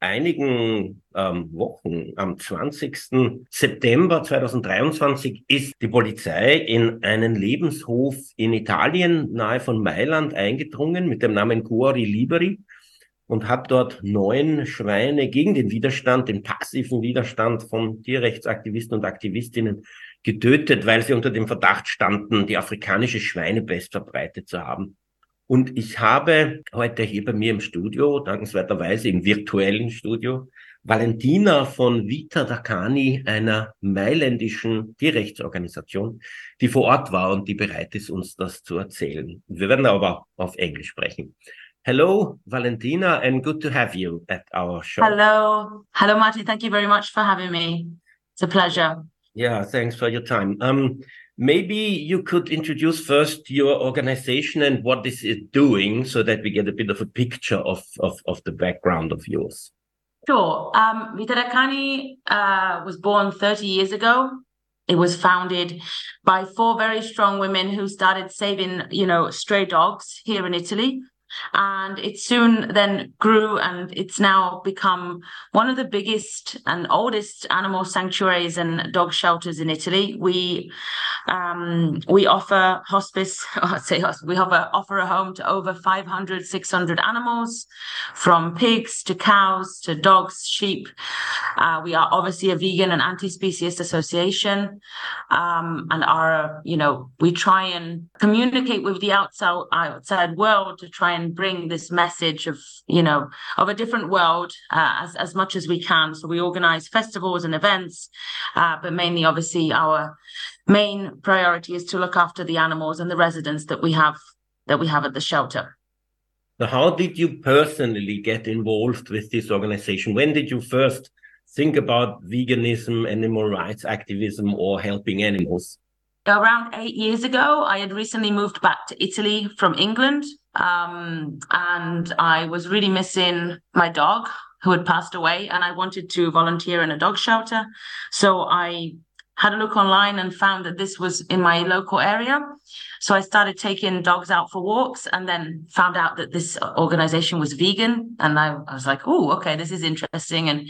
einigen ähm, Wochen, am 20. September 2023, ist die Polizei in einen Lebenshof in Italien nahe von Mailand eingedrungen mit dem Namen Cuori Liberi und hat dort neun Schweine gegen den Widerstand, den passiven Widerstand von Tierrechtsaktivisten und Aktivistinnen getötet, weil sie unter dem Verdacht standen, die afrikanische Schweinepest verbreitet zu haben. Und ich habe heute hier bei mir im Studio, dankenswerterweise im virtuellen Studio, Valentina von Vita Dacani, einer mailändischen Tierrechtsorganisation, die vor Ort war und die bereit ist, uns das zu erzählen. Wir werden aber auf Englisch sprechen. Hello, Valentina, and good to have you at our show. Hello. Hello, Marty. Thank you very much for having me. It's a pleasure. Yeah, thanks for your time. Um, maybe you could introduce first your organization and what is it doing so that we get a bit of a picture of, of, of the background of yours. Sure. Um, Vita da Cani uh, was born 30 years ago. It was founded by four very strong women who started saving, you know, stray dogs here in Italy and it soon then grew and it's now become one of the biggest and oldest animal sanctuaries and dog shelters in Italy. We um, we offer hospice, I'd say we offer offer a home to over 500, 600 animals, from pigs to cows to dogs, sheep. Uh, we are obviously a vegan and anti-speciest association, um, and our you know we try and communicate with the outside outside world to try and and bring this message of you know of a different world uh, as as much as we can. So we organize festivals and events, uh, but mainly, obviously, our main priority is to look after the animals and the residents that we have that we have at the shelter. So how did you personally get involved with this organization? When did you first think about veganism, animal rights activism, or helping animals? Around eight years ago, I had recently moved back to Italy from England. Um, and I was really missing my dog who had passed away, and I wanted to volunteer in a dog shelter. So I had a look online and found that this was in my local area. So I started taking dogs out for walks and then found out that this organization was vegan. And I, I was like, oh, okay, this is interesting. And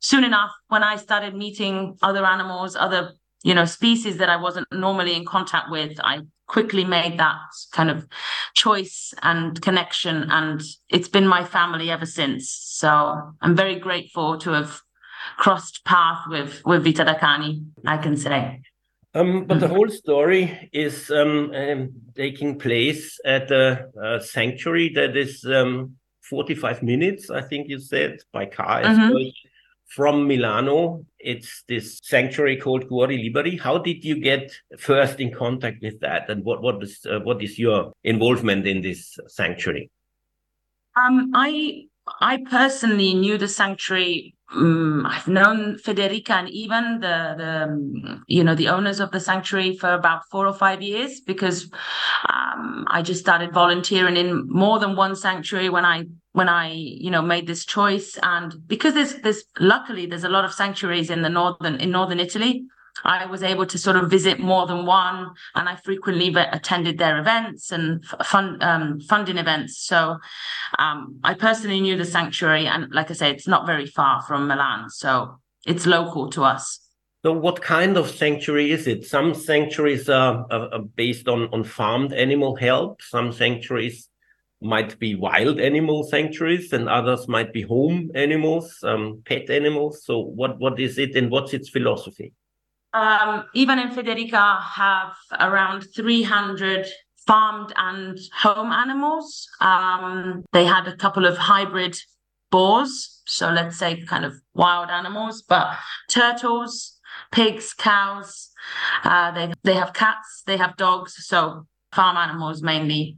soon enough, when I started meeting other animals, other you know species that I wasn't normally in contact with, I quickly made that kind of choice and connection and it's been my family ever since. So i'm very grateful to have crossed path with with Vita da Cani i can say. Um, but the whole story is um, um, taking place at a, a sanctuary that is um, 45 minutes, I think you said, by car. Mm -hmm from Milano. It's this sanctuary called Cuori Liberi. How did you get first in contact with that, and what what is uh, what is your involvement in this sanctuary? Um, I I personally knew the sanctuary. Um, I've known Federica and even the the um, you know the owners of the sanctuary for about four or five years because um, I just started volunteering in more than one sanctuary when I when I, you know, made this choice. And because there's there's luckily there's a lot of sanctuaries in the northern in northern Italy. I was able to sort of visit more than one, and I frequently attended their events and fund um, funding events. So um, I personally knew the sanctuary, and like I say, it's not very far from Milan, so it's local to us. So, what kind of sanctuary is it? Some sanctuaries are, are, are based on on farmed animal help. Some sanctuaries might be wild animal sanctuaries and others might be home animals, um, pet animals. So what, what is it and what's its philosophy? Um, Ivan and Federica have around 300 farmed and home animals. Um, they had a couple of hybrid boars, so let's say kind of wild animals, but turtles, pigs, cows. Uh, they they have cats, they have dogs. So farm animals mainly.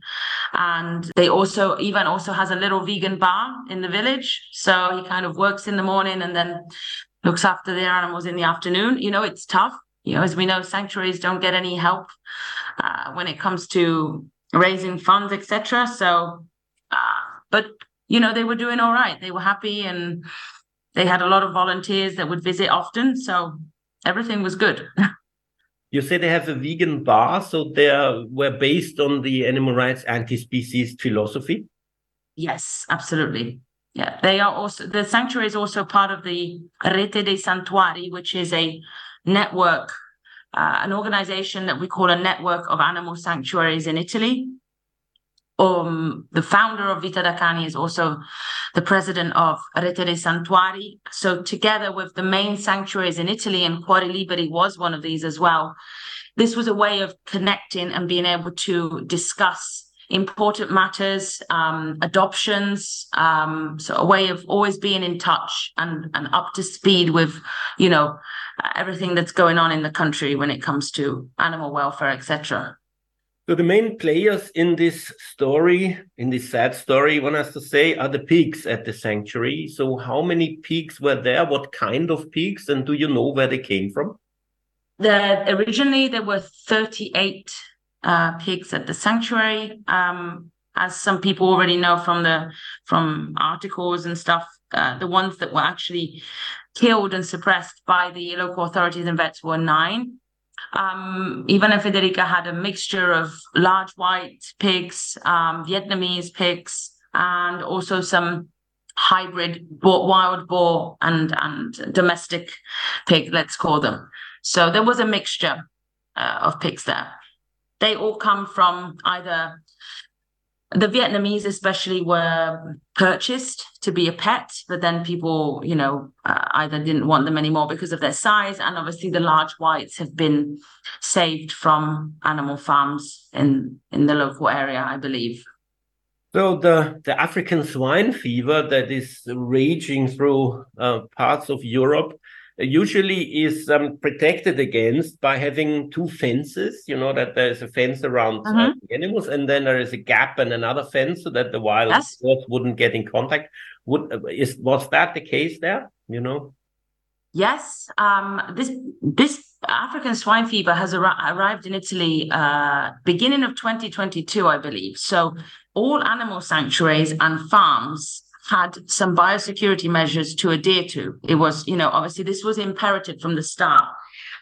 And they also, Ivan also has a little vegan bar in the village. So he kind of works in the morning and then looks after their animals in the afternoon. You know, it's tough. You know, as we know, sanctuaries don't get any help uh, when it comes to raising funds, etc. So, uh, but you know, they were doing all right. They were happy, and they had a lot of volunteers that would visit often. So everything was good. You say they have a vegan bar, so they were based on the animal rights anti-species philosophy. Yes, absolutely. Yeah, they are also the sanctuary is also part of the Rete dei Santuari, which is a network, uh, an organization that we call a network of animal sanctuaries in Italy. Um, the founder of Vita da Cani is also the president of Rete dei Santuari. So together with the main sanctuaries in Italy, and Cuori Liberi was one of these as well. This was a way of connecting and being able to discuss important matters, um, adoptions. Um, so a way of always being in touch and, and up to speed with, you know, everything that's going on in the country when it comes to animal welfare, etc. So the main players in this story, in this sad story, one has to say, are the pigs at the sanctuary. So how many pigs were there? What kind of pigs? And do you know where they came from? The, originally, there were 38 uh, pigs at the sanctuary. Um, as some people already know from the from articles and stuff, uh, the ones that were actually killed and suppressed by the local authorities and vets were nine. Um, and Federica had a mixture of large white pigs, um, Vietnamese pigs, and also some hybrid wild boar and and domestic pig, let's call them. So there was a mixture uh, of pigs there. They all come from either the Vietnamese, especially, were purchased to be a pet, but then people, you know, uh, either didn't want them anymore because of their size, and obviously the large whites have been saved from animal farms in in the local area, I believe. So the the African swine fever that is raging through uh, parts of Europe usually is um, protected against by having two fences. You know that there is a fence around uh, mm-hmm. uh, the animals, and then there is a gap and another fence so that the wild yes. wouldn't get in contact. Would uh, is was that the case there? You know. Yes, um, this this African swine fever has ar- arrived in Italy uh, beginning of 2022, I believe. So all animal sanctuaries and farms had some biosecurity measures to adhere to. It was, you know, obviously this was imperative from the start.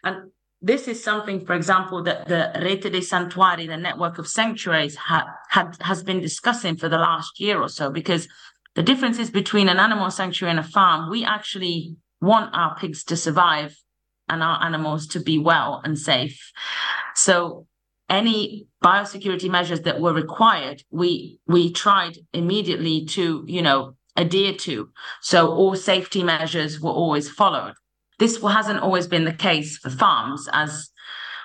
And this is something, for example, that the Rete dei Santuari, the network of sanctuaries, ha- had has been discussing for the last year or so, because the differences between an animal sanctuary and a farm, we actually want our pigs to survive and our animals to be well and safe. So any biosecurity measures that were required, we we tried immediately to, you know, adhere to. So all safety measures were always followed. This hasn't always been the case for farms, as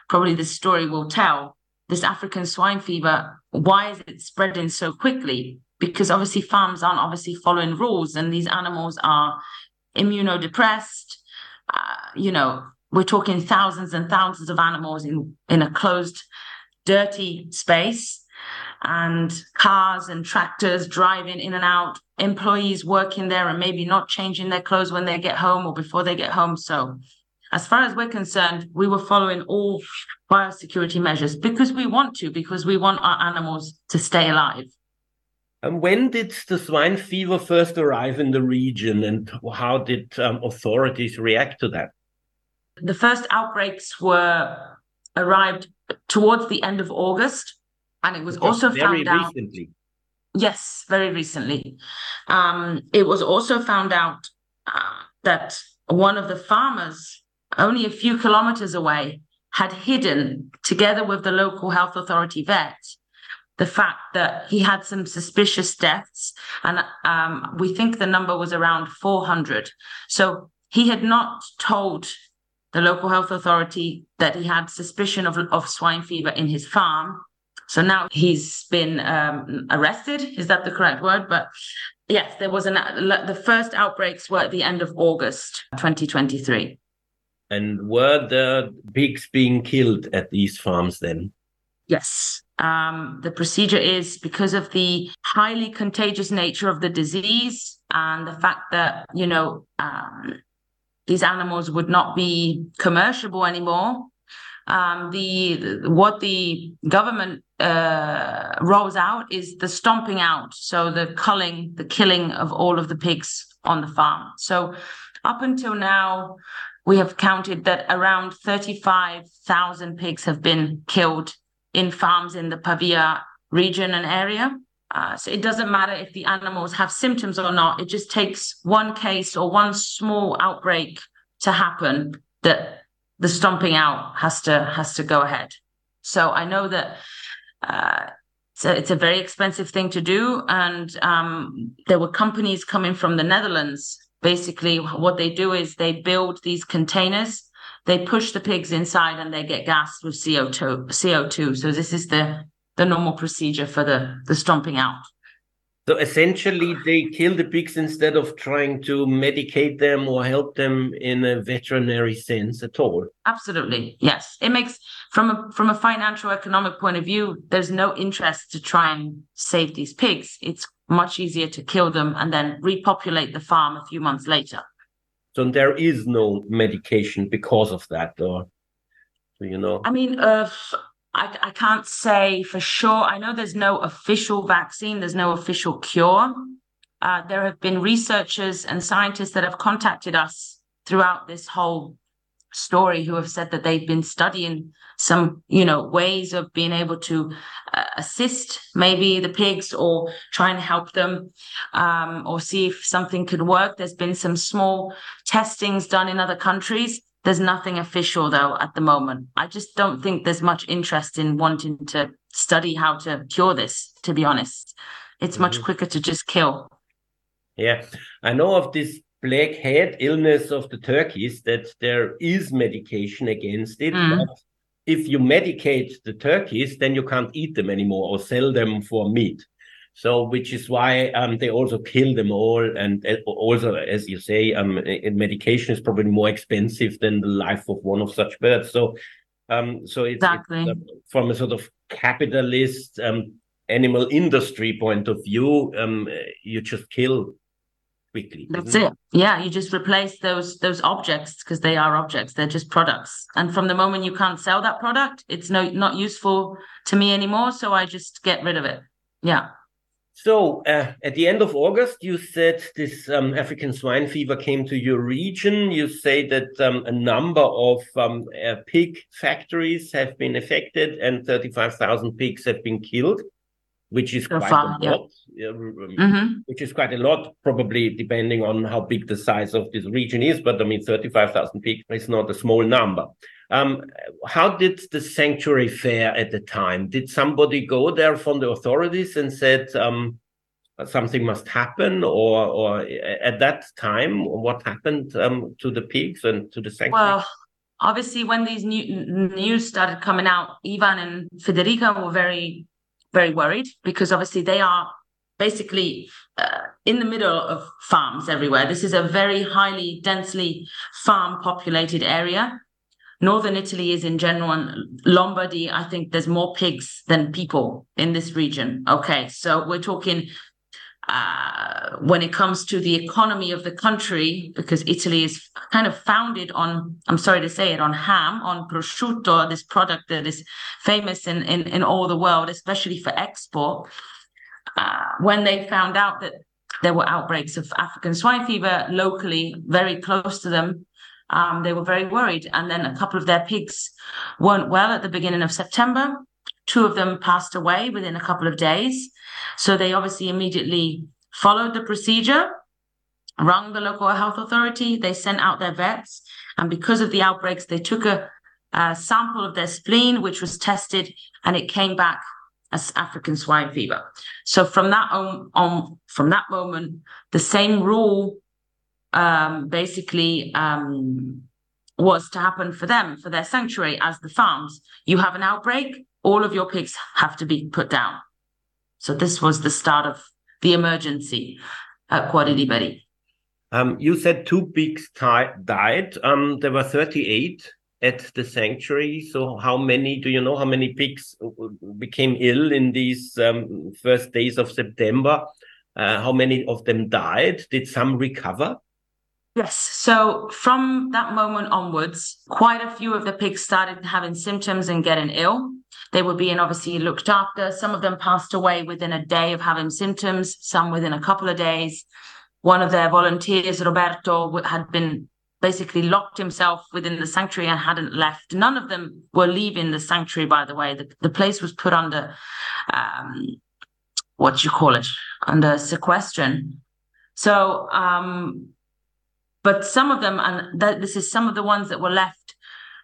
probably the story will tell. This African swine fever, why is it spreading so quickly? Because obviously farms aren't obviously following rules, and these animals are immunodepressed. Uh, you know, we're talking thousands and thousands of animals in in a closed, dirty space and cars and tractors driving in and out, employees working there and maybe not changing their clothes when they get home or before they get home. So, as far as we're concerned, we were following all biosecurity measures because we want to, because we want our animals to stay alive. And when did the swine fever first arrive in the region, and how did um, authorities react to that? The first outbreaks were arrived towards the end of August and it was Just also very found recently. out. Yes, very recently. Um, it was also found out uh, that one of the farmers, only a few kilometers away, had hidden, together with the local health authority vet, the fact that he had some suspicious deaths. And um, we think the number was around 400. So he had not told the local health authority that he had suspicion of, of swine fever in his farm. So now he's been um, arrested. Is that the correct word? But yes, there was an the first outbreaks were at the end of August 2023. And were the pigs being killed at these farms then? Yes. Um, the procedure is because of the highly contagious nature of the disease and the fact that, you know, um, these animals would not be commercial anymore. Um, the what the government uh, rolls out is the stomping out, so the culling, the killing of all of the pigs on the farm. So up until now, we have counted that around 35,000 pigs have been killed in farms in the Pavia region and area. Uh, so it doesn't matter if the animals have symptoms or not. It just takes one case or one small outbreak to happen that the stomping out has to has to go ahead. So I know that uh, it's, a, it's a very expensive thing to do, and um, there were companies coming from the Netherlands. Basically, what they do is they build these containers. They push the pigs inside, and they get gassed with CO two. CO two. So this is the the normal procedure for the the stomping out. So essentially, they kill the pigs instead of trying to medicate them or help them in a veterinary sense at all. Absolutely, yes. It makes from a from a financial economic point of view, there's no interest to try and save these pigs. It's much easier to kill them and then repopulate the farm a few months later. So there is no medication because of that, or you know? I mean, uh, I, I can't say for sure. I know there's no official vaccine, there's no official cure. Uh, there have been researchers and scientists that have contacted us throughout this whole story who have said that they've been studying some you know ways of being able to uh, assist maybe the pigs or try and help them um, or see if something could work there's been some small testings done in other countries there's nothing official though at the moment. I just don't think there's much interest in wanting to study how to cure this, to be honest. It's much mm-hmm. quicker to just kill. Yeah. I know of this black head illness of the turkeys that there is medication against it. Mm. But if you medicate the turkeys, then you can't eat them anymore or sell them for meat. So, which is why um, they also kill them all. And uh, also, as you say, um, medication is probably more expensive than the life of one of such birds. So, um, so it's, exactly. uh, from a sort of capitalist um, animal industry point of view, um, you just kill quickly. That's it. Yeah, you just replace those those objects because they are objects. They're just products. And from the moment you can't sell that product, it's no not useful to me anymore. So I just get rid of it. Yeah. So uh, at the end of August, you said this um, African swine fever came to your region. You say that um, a number of um, uh, pig factories have been affected and 35,000 pigs have been killed, which is so quite far, a lot. Yeah. Um, mm-hmm. Which is quite a lot, probably depending on how big the size of this region is. But I mean, 35,000 pigs is not a small number. Um, how did the sanctuary fare at the time? Did somebody go there from the authorities and said um, something must happen, or or at that time, what happened um, to the pigs and to the sanctuary? Well, obviously, when these new, news started coming out, Ivan and Federica were very very worried because obviously they are basically uh, in the middle of farms everywhere. This is a very highly densely farm populated area northern Italy is in general, Lombardy, I think there's more pigs than people in this region. Okay, so we're talking uh, when it comes to the economy of the country, because Italy is kind of founded on, I'm sorry to say it, on ham, on prosciutto, this product that is famous in, in, in all the world, especially for export. Uh, when they found out that there were outbreaks of African swine fever locally, very close to them, um, they were very worried. And then a couple of their pigs weren't well at the beginning of September. Two of them passed away within a couple of days. So they obviously immediately followed the procedure, rang the local health authority. They sent out their vets. And because of the outbreaks, they took a, a sample of their spleen, which was tested, and it came back as African swine fever. So from that on, on from that moment, the same rule um, basically um, was to happen for them, for their sanctuary as the farms. You have an outbreak, all of your pigs have to be put down. So this was the start of the emergency at Cuori Liberi. Um, you said two pigs died. Um, there were 38 at the sanctuary. So how many, do you know how many pigs became ill in these um, first days of September? Uh, how many of them died? Did some recover? Yes. So from that moment onwards, quite a few of the pigs started having symptoms and getting ill. They were being obviously looked after. Some of them passed away within a day of having symptoms, some within a couple of days. One of their volunteers, Roberto, had been basically locked himself within the sanctuary and hadn't left. None of them were leaving the sanctuary, by the way. The, the place was put under, um, what do you call it, under sequestration. So, um, but some of them, and th- this is some of the ones that were left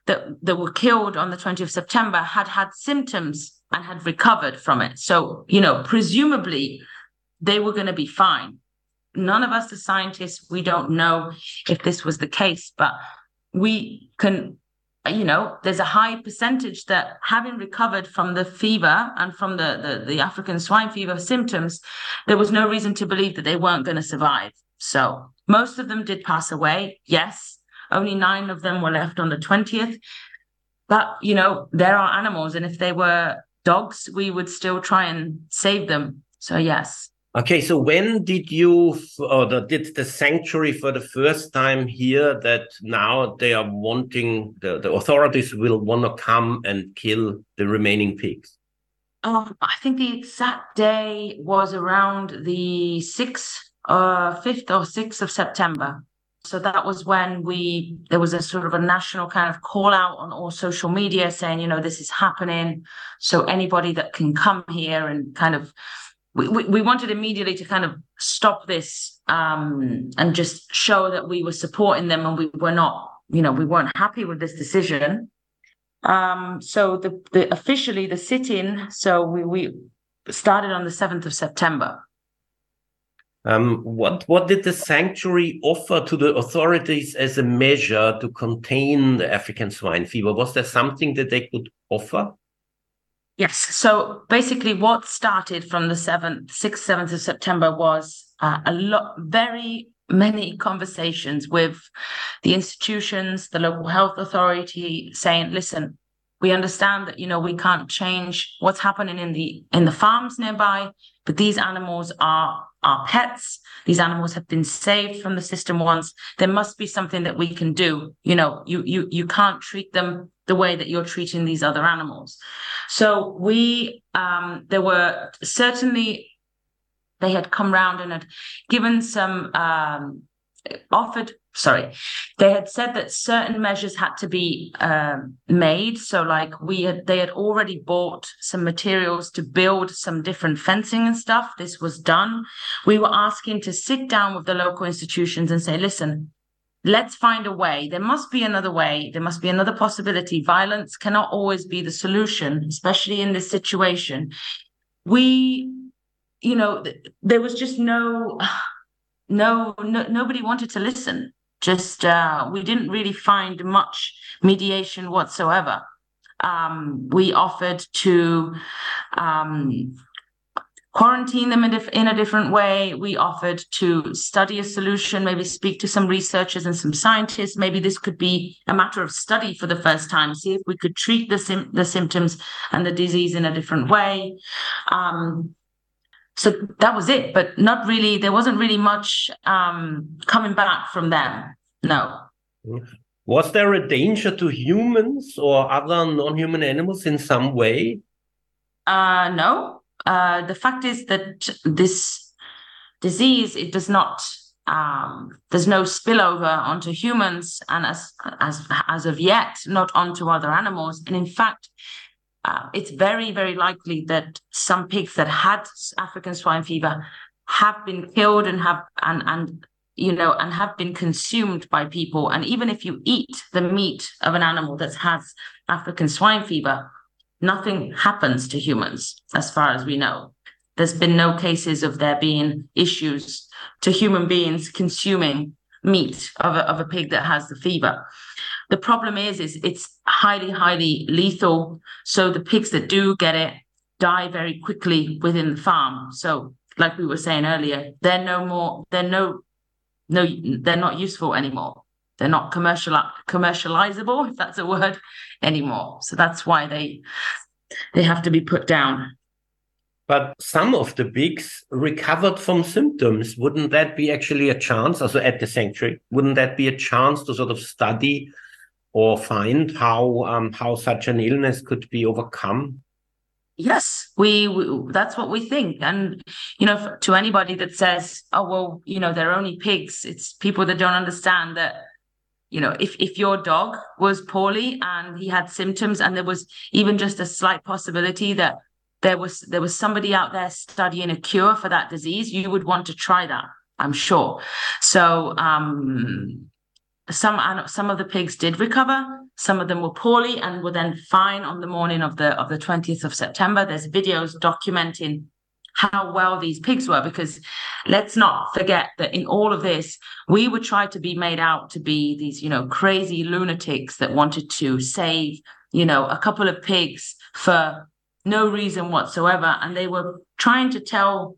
that, that were killed on the 20th of September, had had symptoms and had recovered from it. So, you know, presumably they were going to be fine none of us as scientists, we don't know if this was the case, but we can, you know, there's a high percentage that having recovered from the fever and from the, the, the African swine fever symptoms, there was no reason to believe that they weren't going to survive. So most of them did pass away. Yes. Only nine of them were left on the 20th. But, you know, there are animals. And if they were dogs, we would still try and save them. So, yes. Okay, so when did you or the, did the sanctuary for the first time hear that now they are wanting the, the authorities will want to come and kill the remaining pigs? Um, I think the exact day was around the sixth, uh, fifth or sixth of September. So that was when we there was a sort of a national kind of call out on all social media saying, you know, this is happening. So anybody that can come here and kind of we, we, wanted immediately to kind of stop this um, and just show that we were supporting them and we were not, you know, we weren't happy with this decision. Um, so the, the officially the sit-in, so we, we started on the 7th of September. Um, what what did the sanctuary offer to the authorities as a measure to contain the African swine fever? Was there something that they could offer? Yes. So basically, what started from the 7th, 6th, 7th of September was uh, a lot, very many conversations with the institutions, the local health authority saying, listen, we understand that, you know, we can't change what's happening in the in the farms nearby, but these animals are our pets. These animals have been saved from the system once. There must be something that we can do. You know, you you you can't treat them the way that you're treating these other animals. So we um, there were certainly they had come round and had given some um, offered sorry. They had said that certain measures had to be um, made. So like we had they had already bought some materials to build some different fencing and stuff. This was done. We were asking to sit down with the local institutions and say listen let's find a way. There must be another way. There must be another possibility. Violence cannot always be the solution especially in this situation. We you know there was just no no, no nobody wanted to listen just uh, we didn't really find much mediation whatsoever. Um, we offered to um, quarantine them in, in, a different way. We offered to study a solution, maybe speak to some researchers and some scientists. Maybe this could be a matter of study for the first time, see if we could treat the, sim- the symptoms and the disease in a different way. Um, so that was it but not really there wasn't really much um, coming back from them no. Was there a danger to humans or other non-human animals in some way? Uh, no. Uh, the fact is that this disease it does not um, there's no spillover onto humans and as as as of yet not onto other animals. And in fact uh, it's very, very likely that some pigs that had African swine fever have been killed and have and and you know and have been consumed by people. And even if you eat the meat of an animal that has African swine fever, nothing happens to humans, as far as we know. There's been no cases of there being issues to human beings consuming meat of a, of a pig that has the fever. The problem is, is it's highly, highly lethal. So the pigs that do get it die very quickly within the farm. So, like we were saying earlier, they're no more, they're no, no, they're not useful anymore. They're not commercial commercializable, if that's a word, anymore. So that's why they they have to be put down. But some of the pigs recovered from symptoms. Wouldn't that be actually a chance? Also at the sanctuary, wouldn't that be a chance to sort of study or find how um, how such an illness could be overcome? Yes, we, we, that's what we think. And you know, to anybody that says, "Oh well, you know, they're only pigs," it's people that don't understand that. You know, if if your dog was poorly and he had symptoms, and there was even just a slight possibility that there was there was somebody out there studying a cure for that disease, you would want to try that. I'm sure. So um, some some of the pigs did recover. Some of them were poorly and were then fine on the morning of the of the 20th of September. There's videos documenting how well these pigs were because let's not forget that in all of this we were tried to be made out to be these you know crazy lunatics that wanted to save you know a couple of pigs for no reason whatsoever and they were trying to tell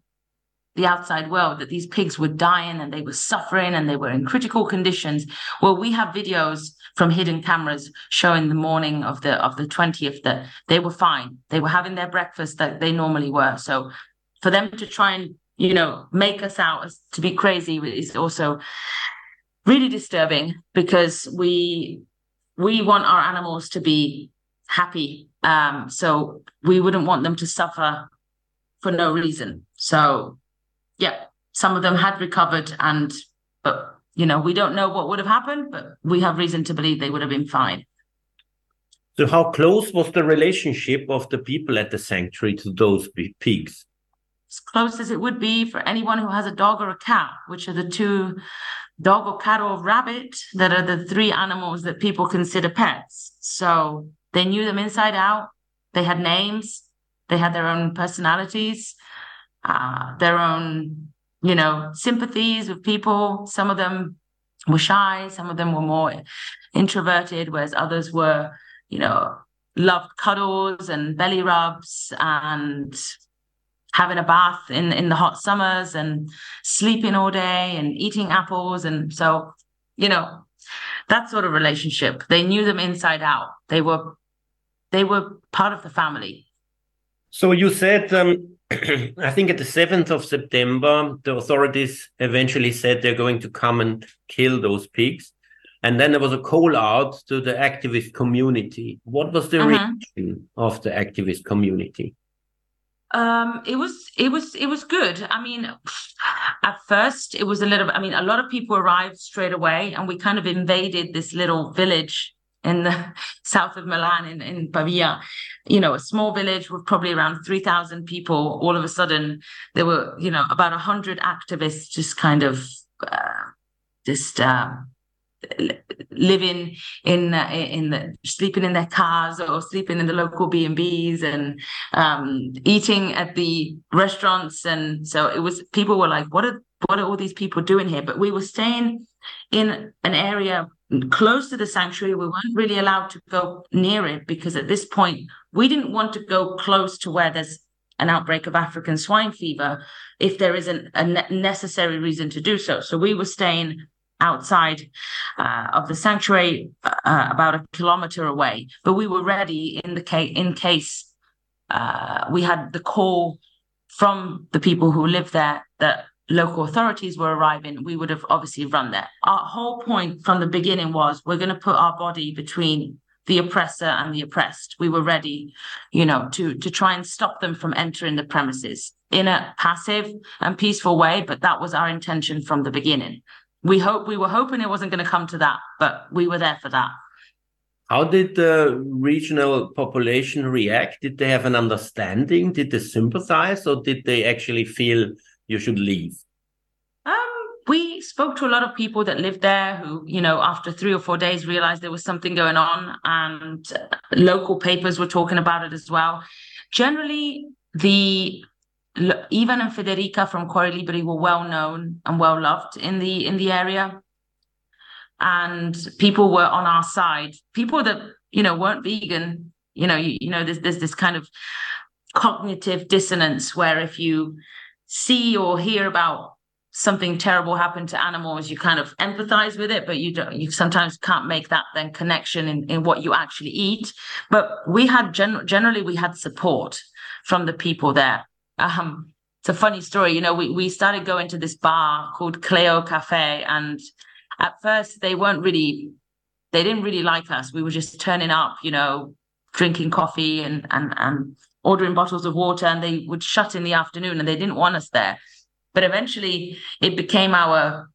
the outside world that these pigs were dying and they were suffering and they were in critical conditions. Well, we have videos from hidden cameras showing the morning of the of the 20th that they were fine. They were having their breakfast that they normally were. So for them to try and, you know, make us out as to be crazy is also really disturbing because we we want our animals to be happy. Um, so we wouldn't want them to suffer for no reason. So yeah, some of them had recovered and but you know, we don't know what would have happened, but we have reason to believe they would have been fine. So how close was the relationship of the people at the sanctuary to those pigs? As close as it would be for anyone who has a dog or a cat, which are the two dog or cat or rabbit that are the three animals that people consider pets. So they knew them inside out. They had names. They had their own personalities uh, their own, you know, sympathies with people. Some of them were shy, some of them were more introverted, whereas others were, you know, loved cuddles and belly rubs and having a bath in in the hot summers and sleeping all day and eating apples. And so you know that sort of relationship they knew them inside out. They were they were part of the family. So you said um, I think at the 7th of September, the authorities eventually said they're going to come and kill those pigs. And then there was a call out to the activist community. What was the uh-huh. reaction of the activist community? Um, it was it was it was good. I mean, at first it was a little. I mean, a lot of people arrived straight away, and we kind of invaded this little village in the south of Milan in, in Pavia, you know, a small village with probably around 3,000 people. All of a sudden, there were, you know, about 100 activists just kind of uh, just uh, living in uh, in the sleeping in their cars or sleeping in the local B and B's and um, eating at the restaurants. And so it was people were like, "What are what are all these people doing here?" But we were staying in an area close to the sanctuary. We weren't really allowed to go near it because at this point, we didn't want to go close to where there's an outbreak of African swine fever if there isn't a necessary reason to do so. So we were staying outside uh, of the sanctuary, uh, about a kilometer away. But we were ready in the case in case uh, we had the call from the people who live there that local authorities were arriving, we would have obviously run there. Our whole point from the beginning was we're going to put our body between the oppressor and the oppressed. We were ready, you know, to to try and stop them from entering the premises in a passive and peaceful way. But that was our intention from the beginning. We hope we were hoping it wasn't going to come to that, but we were there for that. How did the regional population react? Did they have an understanding? Did they sympathize, or did they actually feel you should leave? Um, we spoke to a lot of people that lived there who, you know, after three or four days realized there was something going on, and local papers were talking about it as well. Generally, the Ivan and Federica from Cuori Liberi were well known and well loved in the in the area, and people were on our side. People that you know weren't vegan, you know, you, you know, there's there's this kind of cognitive dissonance where if you see or hear about something terrible happen to animals you kind of empathize with it but you don't you sometimes can't make that then connection in, in what you actually eat. But we had gen- generally we had support from the people there. Um it's a funny story you know we, we started going to this bar called cleo cafe and at first they weren't really they didn't really like us. We were just turning up you know drinking coffee and and and ordering bottles of water and they would shut in the afternoon and they didn't want us there. But eventually it became our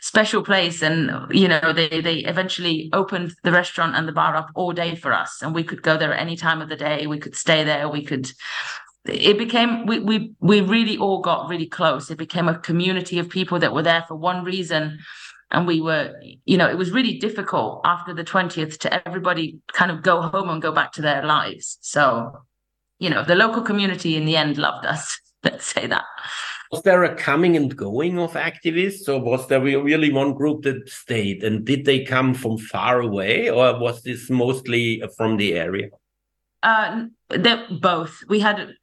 special place and you know they they eventually opened the restaurant and the bar up all day for us. And we could go there at any time of the day. We could stay there. We could it became we we we really all got really close. It became a community of people that were there for one reason. And we were you know it was really difficult after the 20th to everybody kind of go home and go back to their lives. So you know the local community in the end loved us let's say that was there a coming and going of activists, or was there really one group that stayed? And did they come from far away, or was this mostly from the area? Uh, both. We had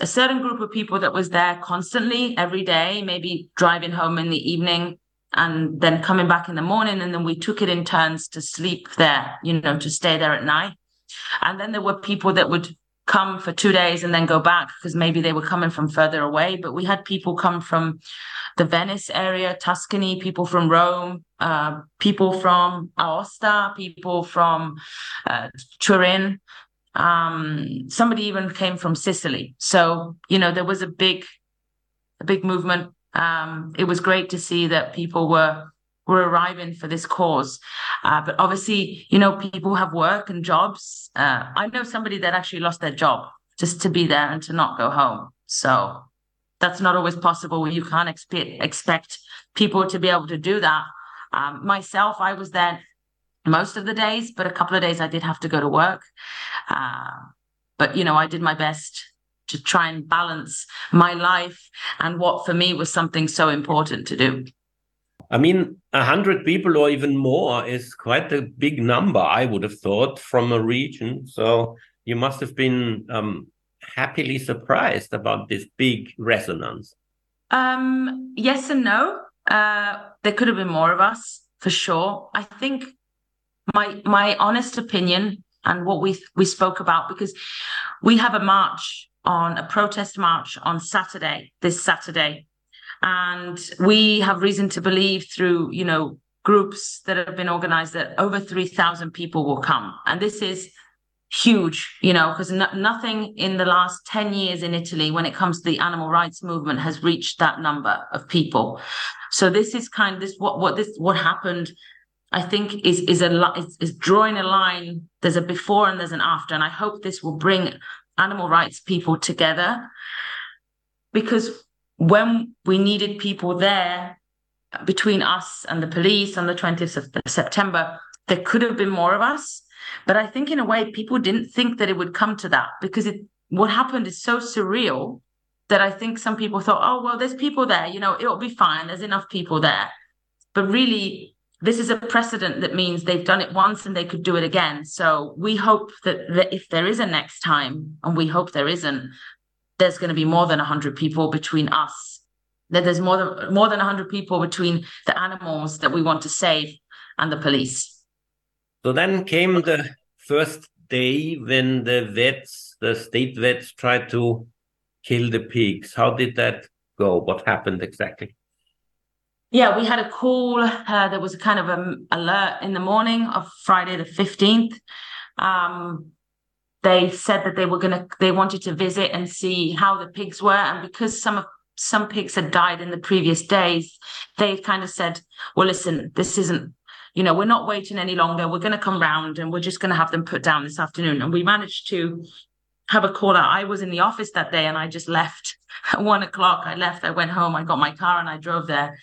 a certain group of people that was there constantly every day, maybe driving home in the evening and then coming back in the morning. And then we took it in turns to sleep there, you know, to stay there at night. And then there were people that would come for two days and then go back because maybe they were coming from further away. But we had people come from the Venice area, Tuscany, people from Rome, uh, people from Aosta, people from uh, Turin. Um, somebody even came from Sicily. So you know there was a big, a big movement. Um, it was great to see that people were were arriving for this cause. Uh, but obviously, you know, people have work and jobs. Uh, I know somebody that actually lost their job just to be there and to not go home. So that's not always possible. You can't expect expect people to be able to do that. Um, myself, I was there most of the days, but a couple of days I did have to go to work. Uh, but you know, I did my best to try and balance my life and what for me was something so important to do. I mean, a hundred people or even more is quite a big number. I would have thought from a region. So you must have been um, happily surprised about this big resonance. Um, yes and no. Uh, there could have been more of us for sure. I think my my honest opinion and what we we spoke about because we have a march on a protest march on Saturday, this Saturday, and we have reason to believe through, you know, groups that have been organized that over 3,000 people will come. And this is huge, you know, because no, nothing in the last 10 years in Italy, when it comes to the animal rights movement, has reached that number of people. So this is kind of this what what this what happened. I think is is a is, is drawing a line. There's a before and there's an after, and I hope this will bring animal rights people together because when we needed people there between us and the police on the 20th of September, there could have been more of us. But I think in a way, people didn't think that it would come to that because it what happened is so surreal that I think some people thought, oh, well, there's people there, you know, it'll be fine. There's enough people there. But really, this is a precedent that means they've done it once and they could do it again. So we hope that, that if there is a next time, and we hope there isn't, there's going to be more than 100 people between us. That there's more than more than 100 people between the animals that we want to save and the police. So then came the first day when the vets the state vets tried to kill the pigs. How did that go? What happened exactly? Yeah we had a call uh, there was a kind of an alert in the morning of friday the 15th um, they said that they were going to they wanted to visit and see how the pigs were. And because some of some pigs had died in the previous days they kind of said well listen this isn't you know we're not waiting any longer. We're going to come round and we're just going to have them put down this afternoon. And we managed to have a call out i was in the office that day and i just left at one o'clock. I left i went home i got my car and i drove there.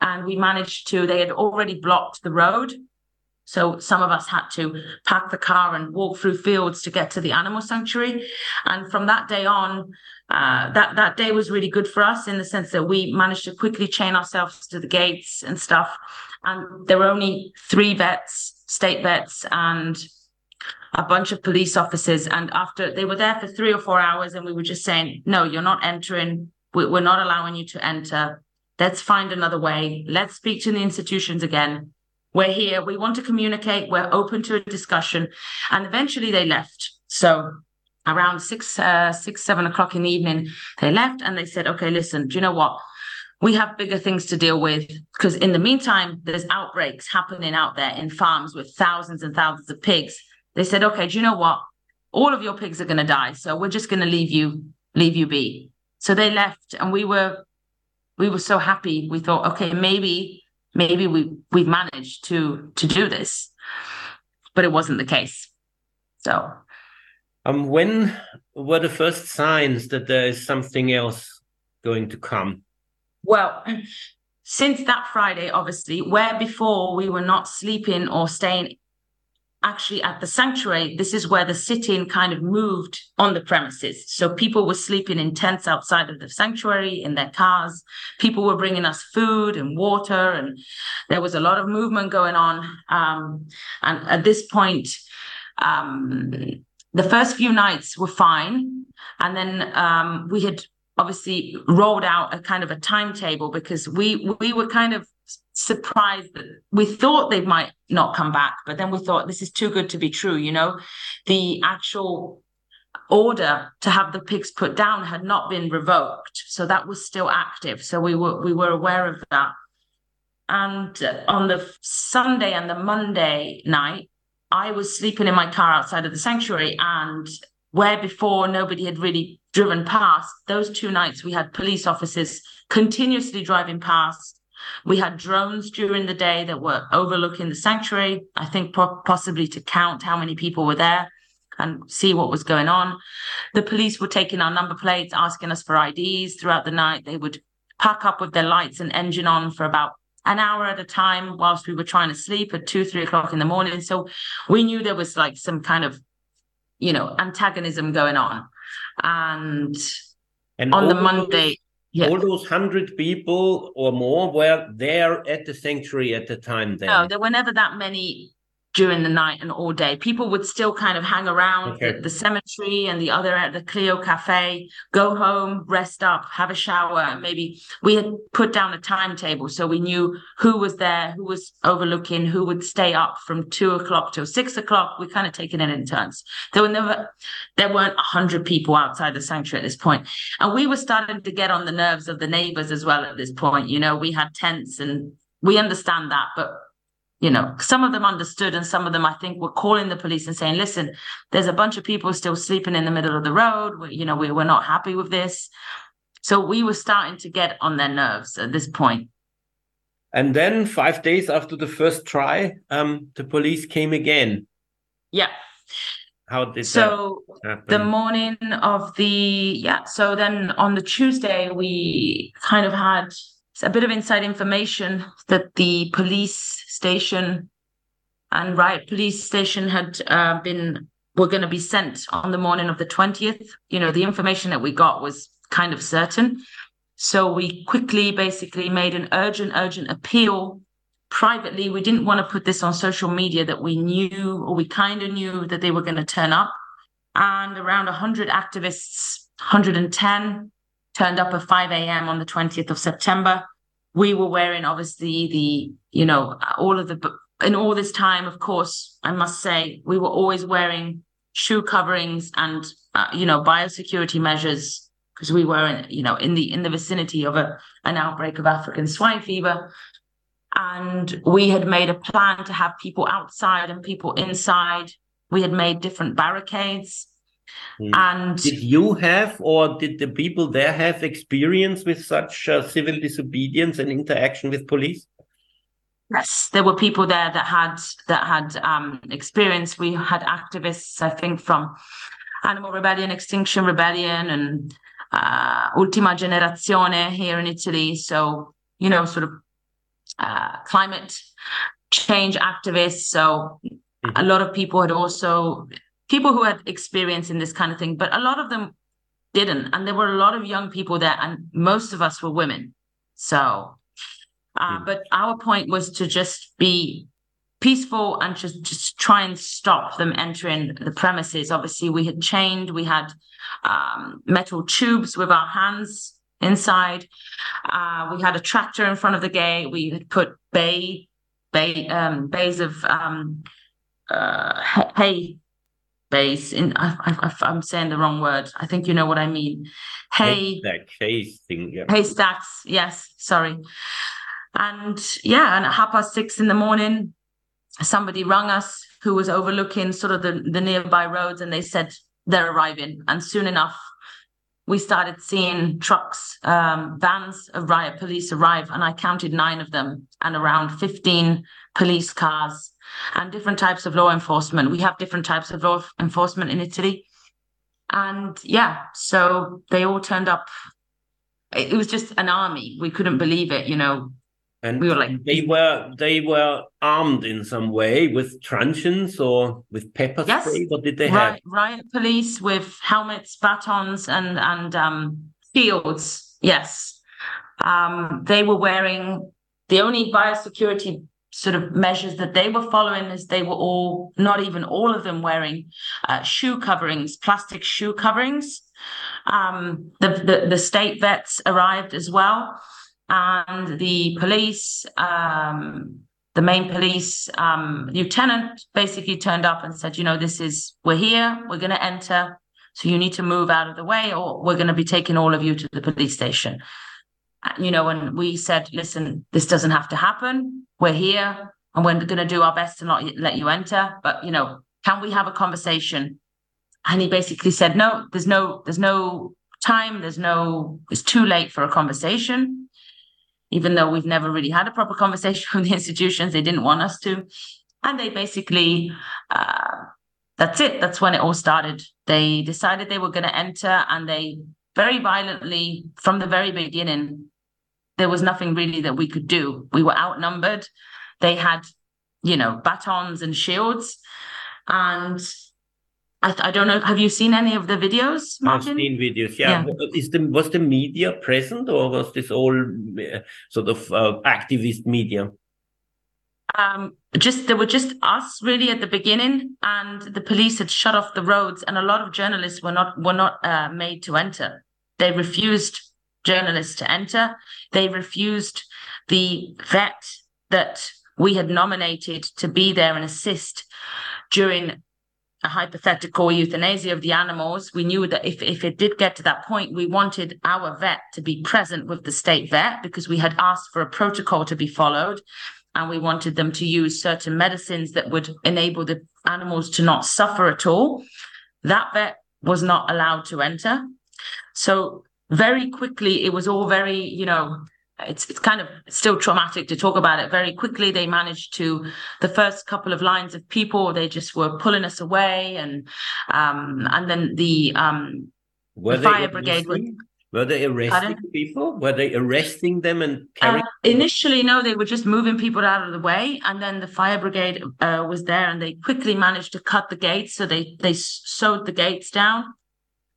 And we managed to they had already blocked the road so some of us had to pack the car and walk through fields to get to the animal sanctuary. And from that day on, uh, that that day was really good for us in the sense that we managed to quickly chain ourselves to the gates and stuff. And there were only three vets, state vets, and a bunch of police officers. And after they were there for three or four hours, and we were just saying, "No, you're not entering. We're not allowing you to enter. Let's find another way. Let's speak to the institutions again." We're here. We want to communicate. We're open to a discussion. And eventually they left. So around six, uh, six, seven o'clock in the evening, they left and they said, okay, listen, do you know what? We have bigger things to deal with because in the meantime, there's outbreaks happening out there in farms with thousands and thousands of pigs. They said, okay, do you know what? all of your pigs are going to die. So we're just going to leave you, leave you be. So they left and we were, we were so happy. We thought, okay, maybe, maybe we, we've managed to, to do this, but it wasn't the case. So. Um, when were the first signs that there is something else going to come? Well, since that Friday, obviously, where before we were not sleeping or staying actually at the sanctuary, this is where the sitting kind of moved on the premises. So people were sleeping in tents outside of the sanctuary in their cars. People were bringing us food and water, and there was a lot of movement going on. Um, and at this point, um, the first few nights were fine. And then um, we had obviously rolled out a kind of a timetable because we we were kind of surprised that we thought they might not come back, but then we thought this is too good to be true. You know, the actual order to have the pigs put down had not been revoked, so that was still active. So we were we were aware of that. And on the Sunday and the Monday night, I was sleeping in my car outside of the sanctuary, and where before nobody had really driven past, those two nights we had police officers continuously driving past. We had drones during the day that were overlooking the sanctuary, I think po- possibly to count how many people were there and see what was going on. The police were taking our number plates, asking us for IDs throughout the night. They would pack up with their lights and engine on for about an hour at a time whilst we were trying to sleep at two, three o'clock in the morning. So we knew there was like some kind of, you know, antagonism going on. And, and on the Monday, yeah. all those hundred people or more were there at the sanctuary at the time then? No, there were never that many during the night and all day. People would still kind of hang around okay. the, the, cemetery and the other at the Clio Cafe, go home, rest up, have a shower. Maybe we had put down a timetable so we knew who was there, who was overlooking, who would stay up from two o'clock till six o'clock. We kind of taken it in turns. There were never, there weren't a hundred people outside the sanctuary at this point, and we were starting to get on the nerves of the neighbors as well at this point. You know, we had tents and we understand that, but you know, some of them understood and some of them, I think, were calling the police and saying, listen, there's a bunch of people still sleeping in the middle of the road. We, you know, we, we're not happy with this. So we were starting to get on their nerves at this point. And then five days after the first try, um, the police came again. Yeah. How did so the morning of the yeah so then on the tuesday we kind of had a bit of inside information that the police station and riot police station had uh, been were going to be sent on the morning of the 20th you know the information that we got was kind of certain. So we quickly basically made an urgent urgent appeal privately. We didn't want to put this on social media that we knew or we kind of knew that they were going to turn up. And around 100 activists 110 turned up at 5 a.m. on the 20th of September. We were wearing obviously the, you know, all of the, in all this time, of course, I must say, we were always wearing shoe coverings and, uh, you know, biosecurity measures because we were, in, you know, in the in the vicinity of a an outbreak of African swine fever, and we had made a plan to have people outside and people inside. We had made different barricades Hmm. And did you have, or did the people there have experience with such uh, civil disobedience and interaction with police? Yes, there were people there that had that had um, experience. We had activists, I think, from Animal Rebellion, Extinction Rebellion, and uh, Ultima Generazione here in Italy. So you know, sort of uh, climate change activists. So mm-hmm. a lot of people had also people who had experience in this kind of thing, but a lot of them didn't. And there were a lot of young people there, and most of us were women. So, uh, mm. but our point was to just be peaceful and just just try and stop them entering the premises. Obviously, we had chained, we had um, metal tubes with our hands inside. Uh, we had a tractor in front of the gate. We had put bay bay um, bays of um, uh, hay base in I, am saying the wrong word. I think you know what i mean. Hay thing, yeah. haystacks yes sorry. And yeah and at half past six in the morning somebody rung us who was overlooking sort of the, the nearby roads and they said they're arriving. And soon enough, we started seeing trucks, um, vans of riot police arrive, and I counted nine of them, and around 15 police cars and different types of law enforcement. We have different types of law enforcement in Italy. And yeah, so they all turned up. It was just an army. We couldn't believe it, you know. And we were like they were they were armed in some way with truncheons or with pepper yes. spray. What did they riot, have? Riot police with helmets, batons, and and um, shields. Yes, um, they were wearing the only biosecurity sort of measures that they were following is they were all not even all of them wearing uh, shoe coverings, plastic shoe coverings. Um, the, the the state vets arrived as well and the police, um, the main police um, lieutenant, basically turned up and said, "You know, this is we're here. We're going to enter. So you need to move out of the way, or we're going to be taking all of you to the police station." You know, and we said, "Listen, this doesn't have to happen. We're here, and we're going to do our best to not let you enter. But you know, can we have a conversation?" And he basically said, "No, there's no, there's no time. There's no. It's too late for a conversation." even though we've never really had a proper conversation with the institutions, they didn't want us to. And they basically, uh, that's it. That's when it all started. They decided they were going to enter and they very violently, from the very beginning, there was nothing really that we could do. We were outnumbered. They had, you know, batons and shields. And I, I don't know. Have you seen any of the videos, Martin? I've seen videos. Yeah. yeah. Is the was the media present, or was this all uh, sort of uh, activist media? Um, just there were just us really at the beginning, and the police had shut off the roads, and a lot of journalists were not were not uh, made to enter. They refused journalists to enter. They refused the vet that we had nominated to be there and assist during a hypothetical euthanasia of the animals, we knew that if, if it did get to that point, we wanted our vet to be present with the state vet because we had asked for a protocol to be followed. And we wanted them to use certain medicines that would enable the animals to not suffer at all. That vet was not allowed to enter. So very quickly, it was all very, you know, it's it's kind of still traumatic to talk about it. Very quickly, they managed to the first couple of lines of people. They just were pulling us away, and um, and then the um, were the fire brigade were. Were they arresting people? Were they arresting them and carrying? Uh, initially, no. They were just moving people out of the way, and then the fire brigade uh, was there, and they quickly managed to cut the gates. So they they sewed the gates down.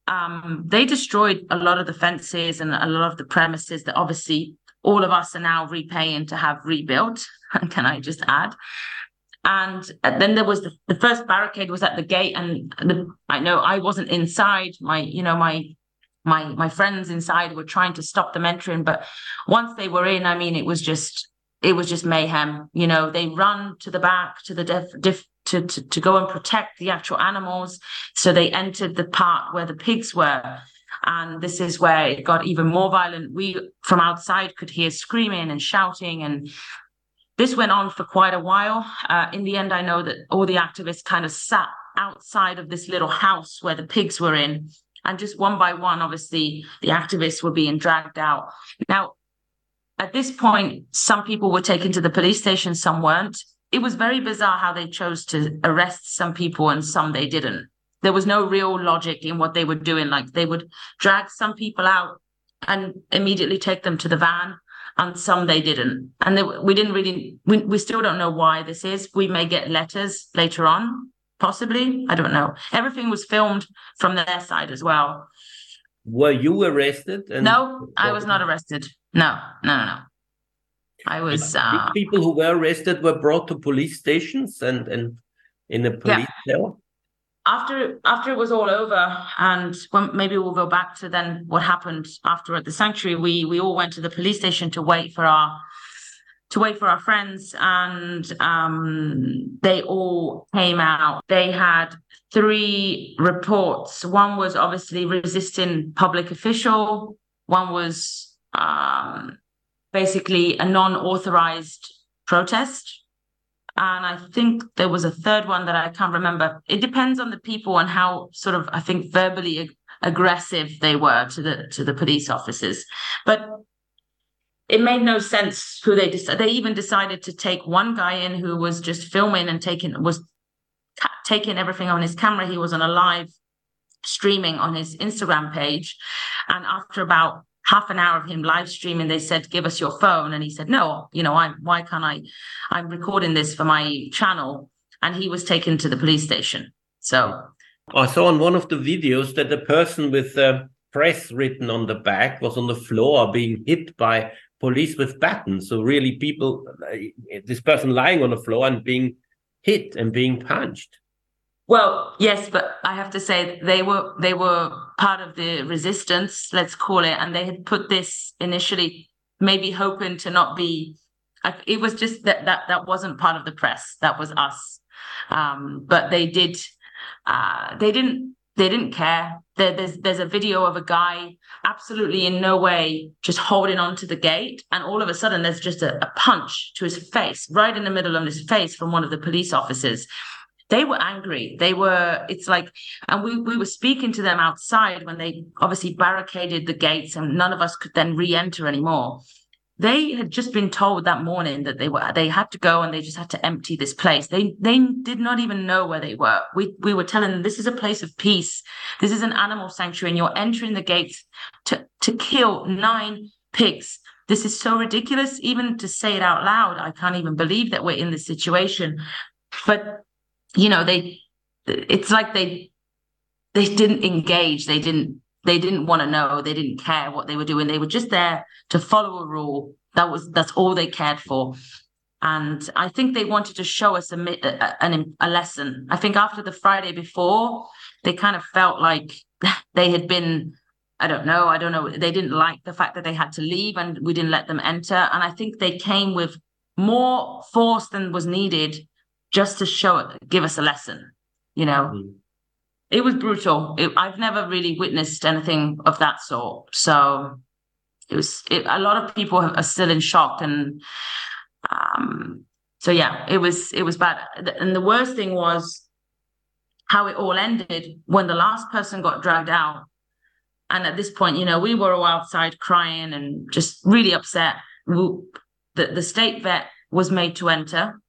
Um, they destroyed a lot of the fences and a lot of the premises that obviously all of us are now repaying to have rebuilt. Can I just add? And then there was the, the first barricade was at the gate, and the, I know I wasn't inside. My, you know, my my my friends inside were trying to stop them entering, but once they were in, I mean, it was just it was just mayhem. You know, they run to the back to the def, def, to, to to go and protect the actual animals. So they entered the part where the pigs were, and this is where it got even more violent. We from outside could hear screaming and shouting and this went on for quite a while. Uh, in the end, I know that all the activists kind of sat outside of this little house where the pigs were in. And just one by one, obviously, the activists were being dragged out. Now, at this point, some people were taken to the police station, some weren't. It was very bizarre how they chose to arrest some people and some they didn't there was no real logic in what they were doing. Like they would drag some people out and immediately take them to the van, and some they didn't. And they, we didn't really, we, we still don't know why this is. We may get letters later on, possibly. I don't know. Everything was filmed from their side as well. Were you arrested? And- no, I was not arrested. No, no, no, no. I was. Uh, people who were arrested were brought to police stations and and in a police yeah. cell after after it was all over and when maybe we'll go back to then what happened after at the sanctuary we we all went to the police station to wait for our to wait for our friends and um, they all came out they had three reports one was obviously resisting public official one was um, basically a non-authorized protest And I think there was a third one that I can't remember. It depends on the people and how sort of, I think, verbally ag- aggressive they were to the to the police officers. But it made no sense who they decided. They even decided to take one guy in who was just filming and taking was taking everything on his camera. He was on a live streaming on his Instagram page, and after about half an hour of him live streaming they said give us your phone. And he said no you know i why can't i i'm recording this for my channel. And he was taken to the police station. So i saw on one of the videos that the person with the press written on the back was on the floor being hit by police with batons so really people uh, this person lying on the floor and being hit and being punched well, yes, but I have to say they were they were part of the resistance, let's call it, and they had put this initially, maybe hoping to not be. It was just that that that wasn't part of the press. That was us, um, but they did. Uh, they didn't. They didn't care. There, there's there's a video of a guy absolutely in no way just holding on to the gate, and all of a sudden there's just a, a punch to his face, right in the middle of his face, from one of the police officers they were angry. They were, it's like, and we, we were speaking to them outside when they obviously barricaded the gates and none of us could then re enter anymore. They had just been told that morning that they were they had to go and they just had to empty this place. They they did not even know where they were. We we were telling them this is a place of peace. This is an animal sanctuary, and you're entering the gates to to kill nine pigs. This is so ridiculous, even to say it out loud. I can't even believe that we're in this situation. But you know they it's like they they didn't engage. They didn't they didn't want to know. They didn't care what they were doing. They were just there to follow a rule. That was that's all they cared for. And i think they wanted to show us a, a, a lesson. I think after the friday before they kind of felt like they had been i don't know i don't know they didn't like the fact that they had to leave and we didn't let them enter. And i think they came with more force than was needed just to show it, give us a lesson, you know. Mm. It was brutal. It, I've never really witnessed anything of that sort. So it was, it, a lot of people are still in shock. And um, so, yeah, it was, it was bad. And the worst thing was how it all ended when the last person got dragged out. And at this point, you know, we were all outside crying and just really upset. The, the state vet was made to enter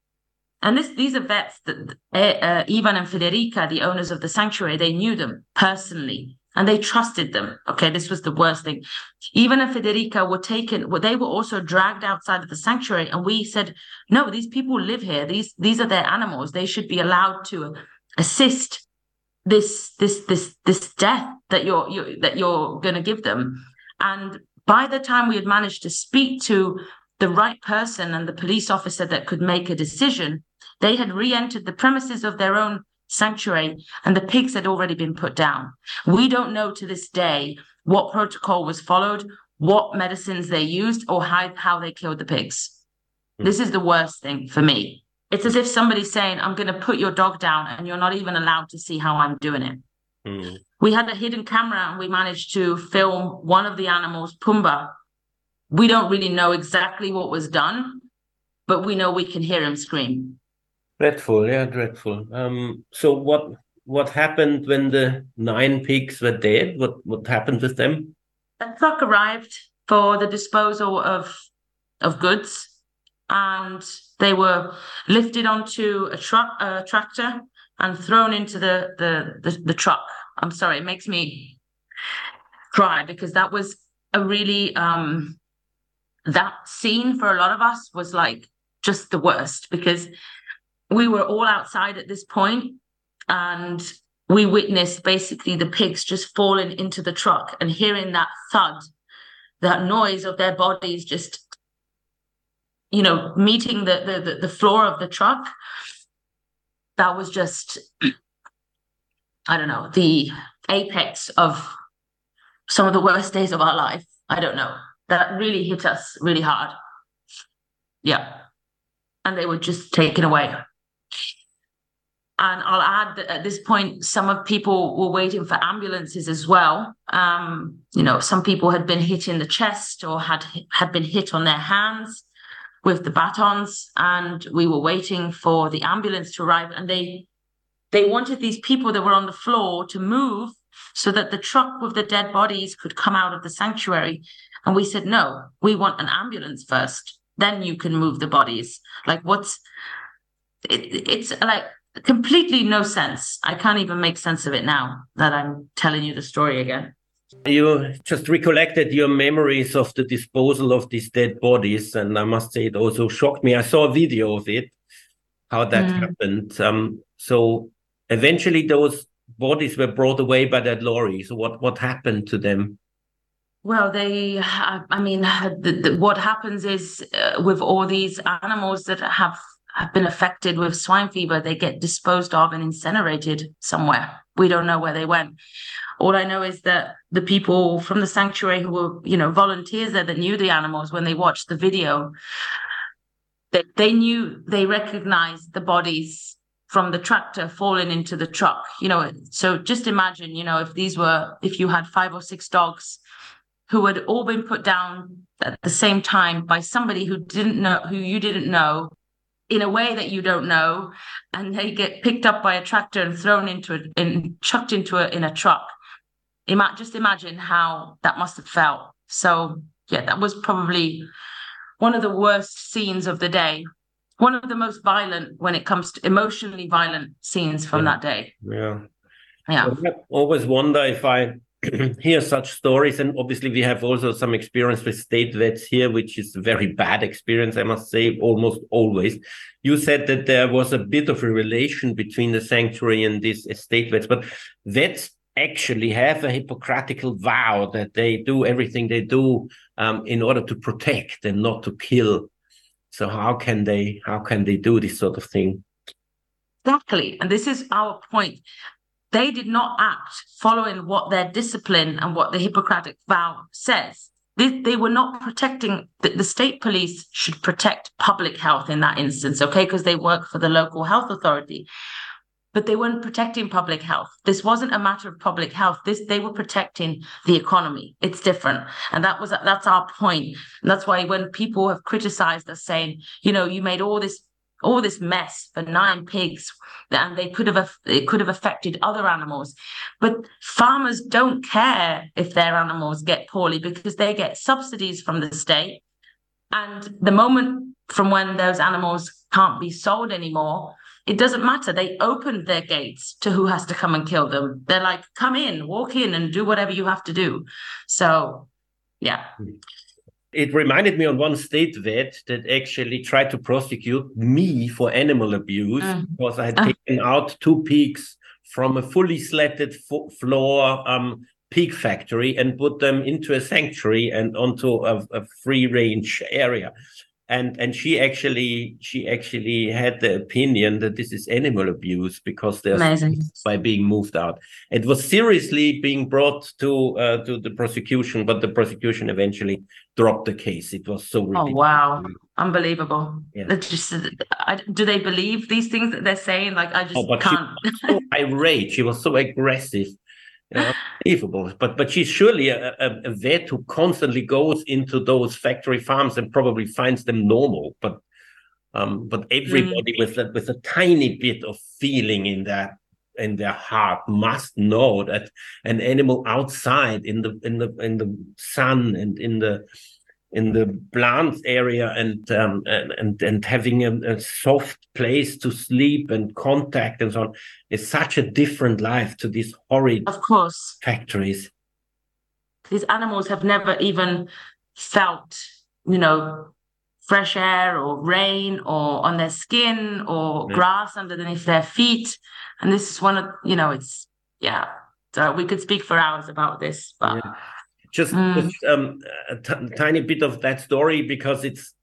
and this, these are vets that uh, Ivan and Federica, the owners of the sanctuary, they knew them personally and they trusted them. Okay, this was the worst thing. Ivan and Federica were taken, well, they were also dragged outside of the sanctuary, and we said, no, these people live here. These these are their animals. They should be allowed to assist this this this this death that you're, you're that you're going to give them. And by the time we had managed to speak to the right person and the police officer that could make a decision, they had re entered the premises of their own sanctuary and the pigs had already been put down. We don't know to this day what protocol was followed, what medicines they used, or how, how they killed the pigs. Mm. This is the worst thing for me. It's as if somebody's saying, I'm going to put your dog down and you're not even allowed to see how I'm doing it. Mm. We had a hidden camera and we managed to film one of the animals, Pumba. We don't really know exactly what was done, but we know we can hear him scream. Dreadful, yeah, dreadful. Um, so what what happened when the nine pigs were dead? What what happened with them? A truck arrived for the disposal of of goods, and they were lifted onto a truck a tractor and thrown into the, the the the truck. I'm sorry, it makes me cry because that was a really um that scene for a lot of us was like just the worst because we were all outside at this point and we witnessed basically the pigs just falling into the truck and hearing that thud, that noise of their bodies just, you know, meeting the the the floor of the truck. That was just, I don't know, the apex of some of the worst days of our life. I don't know. That really hit us really hard. Yeah. And they were just taken away. And I'll add that at this point, some of people were waiting for ambulances as well. Um, you know, some people had been hit in the chest or had had been hit on their hands. with the batons and we were waiting for the ambulance to arrive and they they wanted these people that were on the floor to move so that the truck with the dead bodies could come out of the sanctuary and we said no we want an ambulance first then you can move the bodies like what's it, it's like completely no sense i can't even make sense of it now that i'm telling you the story again you just recollected your memories of the disposal of these dead bodies, and I must say it also shocked me. I saw a video of it, how that mm. happened. Um, so eventually, those bodies were brought away by that lorry. So what what happened to them? Well, they, I mean, the, the, what happens is uh, with all these animals that have have been affected with swine fever, they get disposed of and incinerated somewhere. We don't know where they went. All I know is that the people from the sanctuary who were, you know, volunteers there that knew the animals when they watched the video, that they knew they recognized the bodies from the tractor falling into the truck. You know, so just imagine, you know, if these were if you had five or six dogs who had all been put down at the same time by somebody who didn't know who you didn't know in a way that you don't know and they get picked up by a tractor and thrown into it and chucked into it in a truck Ima- just imagine how that must have felt. So yeah, that was probably one of the worst scenes of the day. One of the most violent when it comes to emotionally violent scenes from yeah. that day. Yeah. Yeah. I always wonder if I hear such stories, and obviously we have also some experience with state vets here, which is a very bad experience, I must say, almost always. You said that there was a bit of a relation between the sanctuary and these state vets, but vets actually have a Hippocratical vow that they do everything they do um, in order to protect and not to kill. So how can they how can they do this sort of thing? Exactly, and this is our point. They did not act following what their discipline and what the Hippocratic vow says. They, they were not protecting the, the state police should protect public health in that instance, okay, because they work for the local health authority but they weren't protecting public health. This wasn't a matter of public health. This they were protecting the economy. It's different, and that was that's our point. And that's why when people have criticized us, saying, you know, you made all this all this mess for nine pigs, and they could have it could have affected other animals, but farmers don't care if their animals get poorly because they get subsidies from the state, and the moment from when those animals can't be sold anymore it doesn't matter. They opened their gates to who has to come and kill them. They're like, come in, walk in, and do whatever you have to do. So, yeah. Hmm. It reminded me on one state vet that actually tried to prosecute me for animal abuse mm. because I had uh. taken out two pigs from a fully slatted fo- floor um, pig factory and put them into a sanctuary and onto a, a free range area and and she actually she actually had the opinion that this is animal abuse because they're by being moved out. It was seriously being brought to uh, to the prosecution, but the prosecution eventually dropped the case. It was so oh, ridiculous. oh wow, unbelievable. Yeah. Just, I, do they believe these things that they're saying? Like I just oh, can't. She was so irate. She was so aggressive unbelievable. But but she's surely a, a, a, vet who constantly goes into those factory farms and probably finds them normal. But um, but everybody mm. with a, with a tiny bit of feeling in that in their heart must know that an animal outside in the in the in the sun and in the in the plant area and um, and, and, having a, a, soft place to sleep and contact and so on is such a different life to these horrid of course. factories. These animals have never even felt you know fresh air or rain or on their skin or yeah. grass underneath their feet. And this is one of you know it's yeah so we could speak for hours about this but yeah just, mm. just um, a t- tiny bit of that story because it's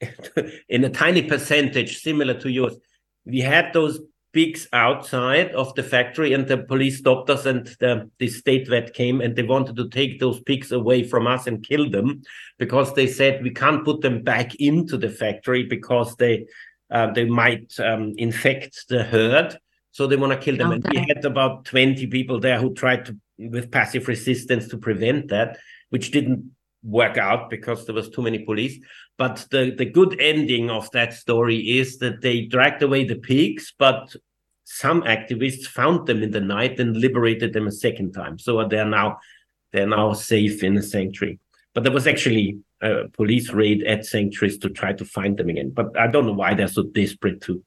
in a tiny percentage similar to yours. We had those pigs outside of the factory, and the police stopped us, and the, the state vet came, and they wanted to take those pigs away from us and kill them because they said we can't put them back into the factory because they uh, they might um, infect the herd. So they want to kill them. Okay. And we had about 20 people there who tried to with passive resistance to prevent that, which didn't work out because there was too many police. But the, the good ending of that story is that they dragged away the pigs, but some activists found them in the night and liberated them a second time. So they're now they're now safe in a sanctuary. But there was actually a police raid at sanctuaries to try to find them again. But I don't know why they're so desperate to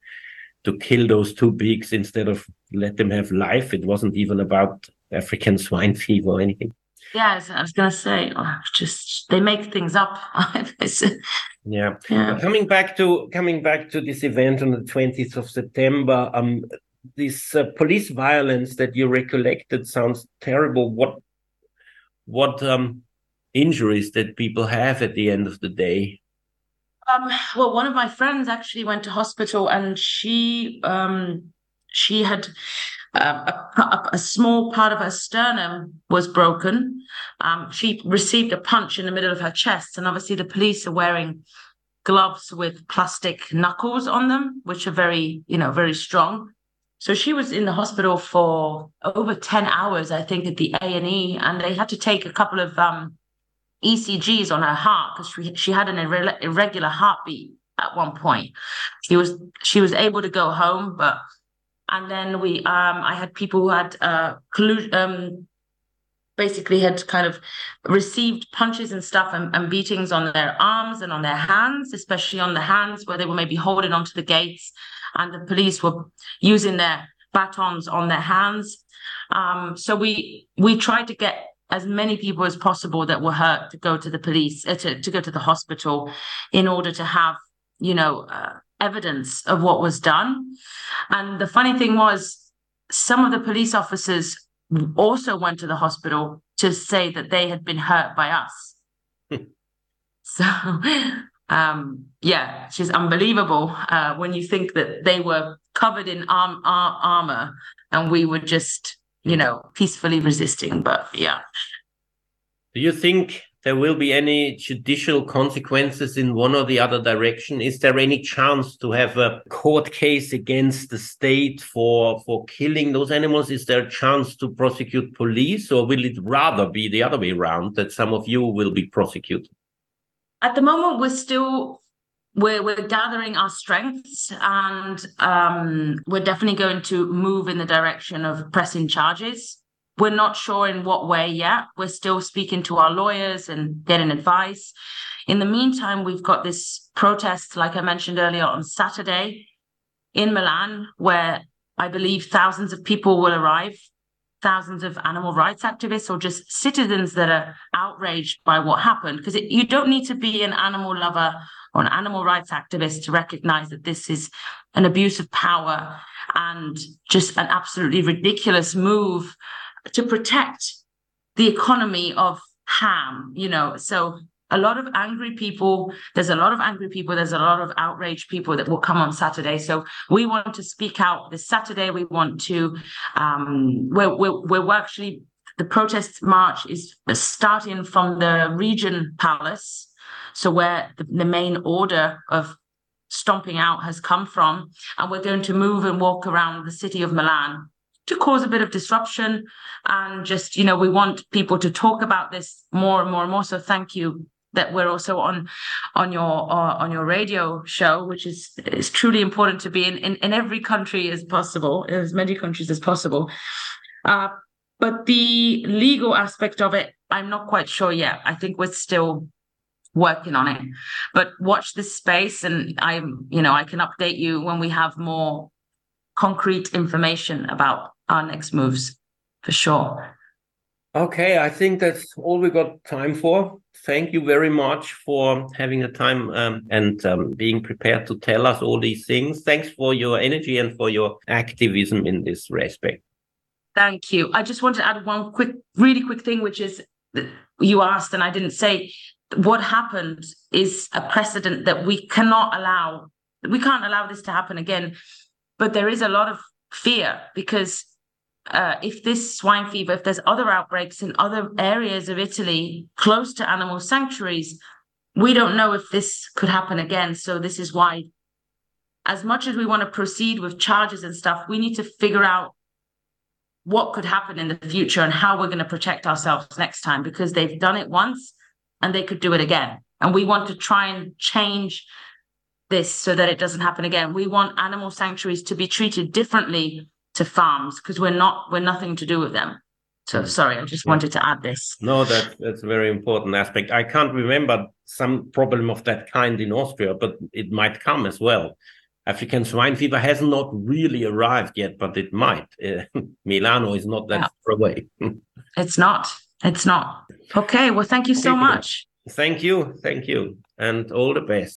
to kill those two pigs instead of let them have life. It wasn't even about African swine fever or anything. Yeah, I was going to say, oh, just they make things up. yeah. yeah. Coming back to coming back to this event on the twentieth of September, um, this uh, police violence that you recollected sounds terrible. What what um injuries that people have at the end of the day? Um, well, one of my friends actually went to hospital, and she um she had uh, a, a, small part of her sternum was broken. Um, she received a punch in the middle of her chest, and obviously the police are wearing gloves with plastic knuckles on them, which are very, you know, very strong. So she was in the hospital for over ten hours, I think, at the A and E, and they had to take a couple of um, ECGs on her heart because she she had an irre- irregular heartbeat at one point. She was she was able to go home, but and then we um I had people who had uh um basically had kind of received punches and stuff and, and, beatings on their arms and on their hands, especially on the hands where they were maybe holding onto the gates, and the police were using their batons on their hands. Um, so we we tried to get as many people as possible that were hurt to go to the police uh, to, to go to the hospital in order to have you know uh, evidence of what was done. And the funny thing was, some of the police officers also went to the hospital to say that they had been hurt by us. so, um, yeah, she's unbelievable uh, when you think that they were covered in arm, arm, armor and we were just, you know, peacefully resisting. But yeah. Do you think there will be any judicial consequences in one or the other direction? Is there any chance to have a court case against the state for for killing those animals? Is there a chance to prosecute police, or will it rather be the other way around that some of you will be prosecuted? At the moment, we're still we're we're gathering our strengths, and um, we're definitely going to move in the direction of pressing charges we're not sure in what way yet. We're still speaking to our lawyers and getting advice. In the meantime, we've got this protest, like I mentioned earlier, on Saturday in Milan, where I believe thousands of people will arrive, thousands of animal rights activists or just citizens that are outraged by what happened. Because you don't need to be an animal lover or an animal rights activist to recognize that this is an abuse of power and just an absolutely ridiculous move to protect the economy of ham, you know. So a lot of angry people, there's a lot of angry people, there's a lot of outraged people that will come on Saturday. So we want to speak out this Saturday. We want to, um, we're, we're, we're actually, the protest march is starting from the Regent Palace. So where the, the main order of stomping out has come from. And we're going to move and walk around the city of Milan to cause a bit of disruption. And just you know we want people to talk about this more and more and more. So thank you that we're also on on your uh, on your radio show which is is truly important to be in, in in every country as possible as many countries as possible. Uh, but the legal aspect of it i'm not quite sure yet. I think we're still working on it. But watch this space and i'm you know i can update you when we have more concrete information about our next moves for sure. Okay, I think that's all we got time for. Thank you very much for having the time um, and um, being prepared to tell us all these things. Thanks for your energy and for your activism in this respect. Thank you. I just want to add one quick, really quick thing, which is you asked and I didn't say. What happened is a precedent that we cannot allow. We can't allow this to happen again. But there is a lot of fear because uh, if this swine fever, if there's other outbreaks in other areas of Italy close to animal sanctuaries, we don't know if this could happen again. So this is why, as much as we want to proceed with charges and stuff, we need to figure out what could happen in the future and how we're going to protect ourselves next time because they've done it once and they could do it again. And we want to try and change this so that it doesn't happen again. We want animal sanctuaries to be treated differently to farms because we're not we're nothing to do with them. So mm. sorry, I just wanted to add this. No, that that's a very important aspect. I can't remember some problem of that kind in Austria, but it might come as well. African swine fever has not really arrived yet, but it might. Uh, Milano is not that yeah. far away. it's not. It's not. Okay. Well, thank you so much. Thank you. Thank you. And all the best.